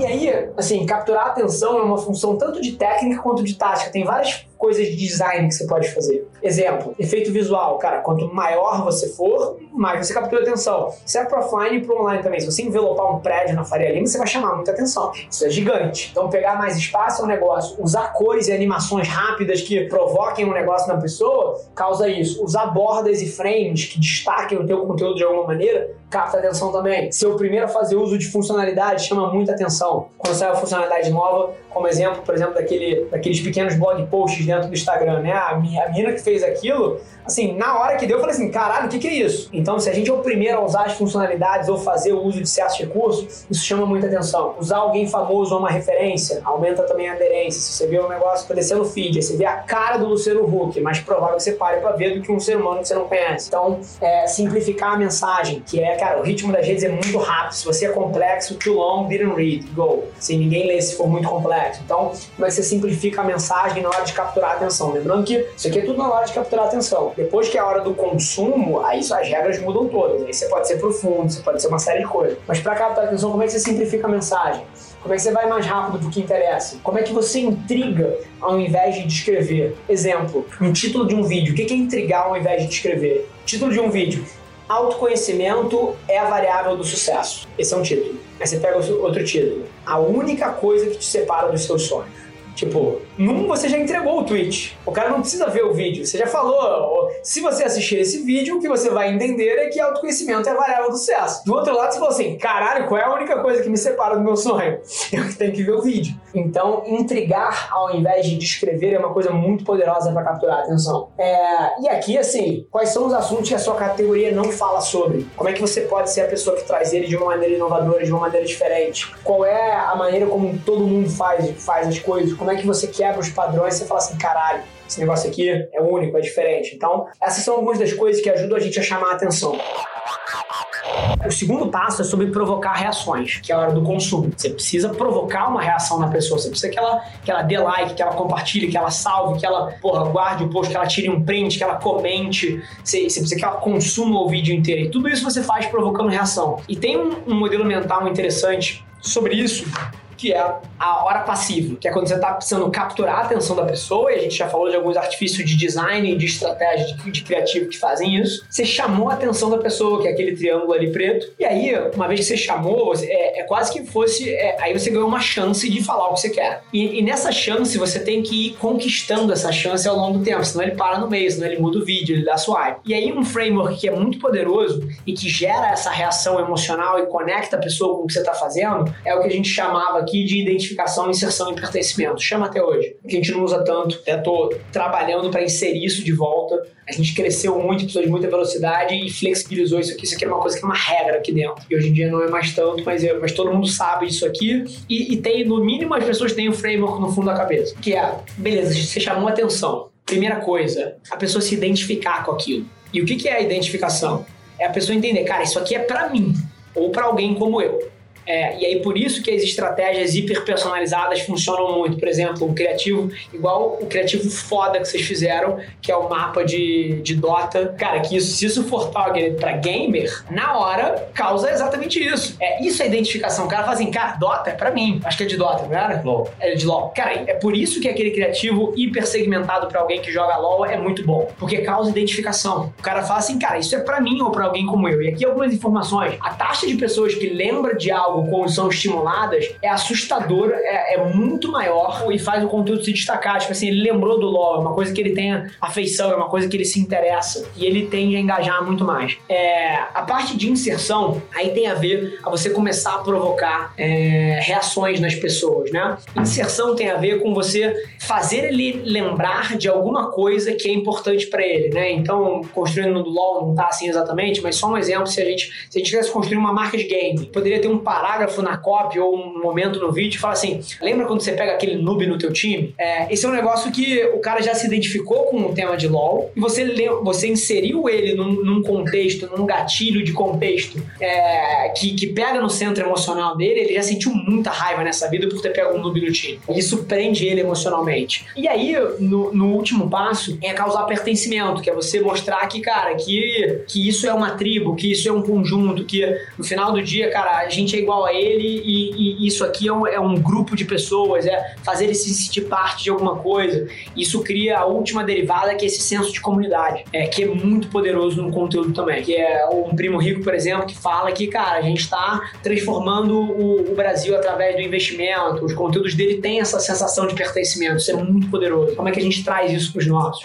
E aí, assim, capturar a atenção é uma função tanto de técnica quanto de tática. Tem várias coisas de design que você pode fazer. Exemplo, efeito visual. Cara, quanto maior você for, mais você captura atenção. Serve para offline e para online também. Se você envelopar um prédio na Faria Lima, você vai chamar muita atenção. Isso é gigante. Então, pegar mais espaço é um negócio. Usar cores e animações rápidas que provoquem um negócio na pessoa, causa isso. Usar bordas e frames que destaquem o teu conteúdo de alguma maneira, capta atenção também. Ser o primeiro a fazer uso de funcionalidade chama muita atenção. Quando sai uma funcionalidade nova, como exemplo, por exemplo, daquele, daqueles pequenos blog posts dentro do Instagram, né? A, minha, a menina que fez aquilo, assim, na hora que deu, eu falei assim, caralho, o que, que é isso? Então, se a gente é o primeiro a usar as funcionalidades ou fazer o uso de certos recursos, isso chama muita atenção. Usar alguém famoso ou uma referência aumenta também a aderência. Se você vê um negócio aparecer no feed, você vê a cara do Luciano Huck, é mais provável que você pare para ver do que um ser humano que você não conhece. Então, é, simplificar a mensagem, que é, cara, o ritmo das redes é muito rápido. Se você é complexo, too long, didn't read, go. Se ninguém lê se for muito complexo. Então, como é que você simplifica a mensagem na hora de capturar a atenção? Lembrando que isso aqui é tudo na hora de capturar a atenção. Depois que é a hora do consumo, aí as regras mudam todas. Aí você pode ser profundo, você pode ser uma série de coisas. Mas para captar a atenção, como é que você simplifica a mensagem? Como é que você vai mais rápido do que interessa? Como é que você intriga ao invés de descrever? Exemplo, um título de um vídeo. O que é intrigar ao invés de descrever? Título de um vídeo. Autoconhecimento é a variável do sucesso. Esse é um título. Aí você pega outro título. A única coisa que te separa dos seus sonhos. Tipo, num você já entregou o tweet. O cara não precisa ver o vídeo. Você já falou. Se você assistir esse vídeo, o que você vai entender é que autoconhecimento é a variável do sucesso. Do outro lado, você falou assim: caralho, qual é a única coisa que me separa do meu sonho? Eu tenho que ver o vídeo. Então, intrigar ao invés de descrever é uma coisa muito poderosa para capturar a atenção. É... E aqui, assim, quais são os assuntos que a sua categoria não fala sobre? Como é que você pode ser a pessoa que traz ele de uma maneira inovadora, de uma maneira diferente? Qual é a maneira como todo mundo faz, faz as coisas? Como é que você quebra os padrões e você fala assim, caralho, esse negócio aqui é único, é diferente. Então, essas são algumas das coisas que ajudam a gente a chamar a atenção. O segundo passo é sobre provocar reações, que é a hora do consumo. Você precisa provocar uma reação na pessoa, você precisa que ela, que ela dê like, que ela compartilhe, que ela salve, que ela porra, guarde o post, que ela tire um print, que ela comente, você, você precisa que ela consuma o vídeo inteiro. E tudo isso você faz provocando reação. E tem um, um modelo mental interessante sobre isso, que é a hora passiva, que é quando você está precisando capturar a atenção da pessoa, e a gente já falou de alguns artifícios de design de estratégia de, de, criativo que fazem isso. Você chamou a atenção da pessoa, que é aquele triângulo ali preto, e aí, uma vez que você chamou, é, é quase que fosse. É, aí você ganhou uma chance de falar o que você quer. E, e, nessa chance, você tem que ir conquistando essa chance ao longo do tempo, senão ele para no meio, senão ele muda o vídeo, ele dá swipe. E aí, um framework que é muito poderoso e que gera essa reação emocional e conecta a pessoa com o que você está fazendo é o que a gente chamava aqui de identificação, inserção e pertencimento. Chama até hoje. Que a gente não usa tanto. Até tô trabalhando para inserir isso de volta. A gente cresceu muito, precisou de muita velocidade e flexibilizou isso aqui. Isso aqui é uma coisa que é uma regra aqui dentro. E hoje em dia não é mais tanto, mas, eu, mas todo mundo sabe isso aqui. E, e tem, no mínimo, as pessoas têm um framework no fundo da cabeça. Que é, beleza, você chamou atenção. Primeira coisa, a pessoa se identificar com aquilo. E o que, que é a identificação? É a pessoa entender, cara, isso aqui é para mim ou para alguém como eu. É, e aí por isso que as estratégias hiperpersonalizadas funcionam muito. Por exemplo, um criativo, igual o criativo foda que vocês fizeram, que é o mapa de, de Dota. Cara, que isso, se isso for target pra gamer, na hora causa exatamente isso. É, isso é identificação. O cara fala assim, cara, Dota é pra mim. Acho que é de Dota, não era? LOL. É de LOL. Cara, é por isso que aquele criativo hiper segmentado pra alguém que joga LOL é muito bom. Porque causa identificação. O cara fala assim, cara, isso é pra mim ou pra alguém como eu. E aqui algumas informações. A taxa de pessoas que lembra de algo algo quando são estimuladas, é assustador, é, é, muito maior e faz o conteúdo se destacar. Tipo assim, ele lembrou do LoL, é uma coisa que ele tem afeição, é uma coisa que ele se interessa e ele tende a engajar muito mais. É, a parte de inserção, aí tem a ver a você começar a provocar é, reações nas pessoas, né? Inserção tem a ver com você fazer ele lembrar de alguma coisa que é importante para ele, né? Então, construindo no LoL não tá assim exatamente, mas só um exemplo, se a gente, se a gente quisesse construir uma marca de game, poderia ter um parágrafo na copy ou um momento no vídeo e falar assim, lembra quando você pega aquele noob no teu time? É, esse é um negócio que o cara já se identificou com o tema de LoL e você, você inseriu ele num, num contexto, num gatilho de contexto é, que, que pega no centro emocional dele, ele já sentiu muita raiva nessa vida por ter pego um noob no time. Isso prende ele emocionalmente. E aí, no, no último passo, é causar pertencimento, que é você mostrar que, cara, que, que isso é uma tribo, que isso é um conjunto, que no final do dia, cara, a gente é igual a ele e, e isso aqui é um, é um, grupo de pessoas, é fazer ele se sentir parte de alguma coisa. Isso cria a última derivada, que é esse senso de comunidade, é, que é muito poderoso no conteúdo também. Que é um primo rico, por exemplo, que fala que, cara, a gente está transformando o, o Brasil através do investimento, os conteúdos dele têm essa sensação de pertencimento, isso é muito poderoso. Como é que a gente traz isso para os nossos?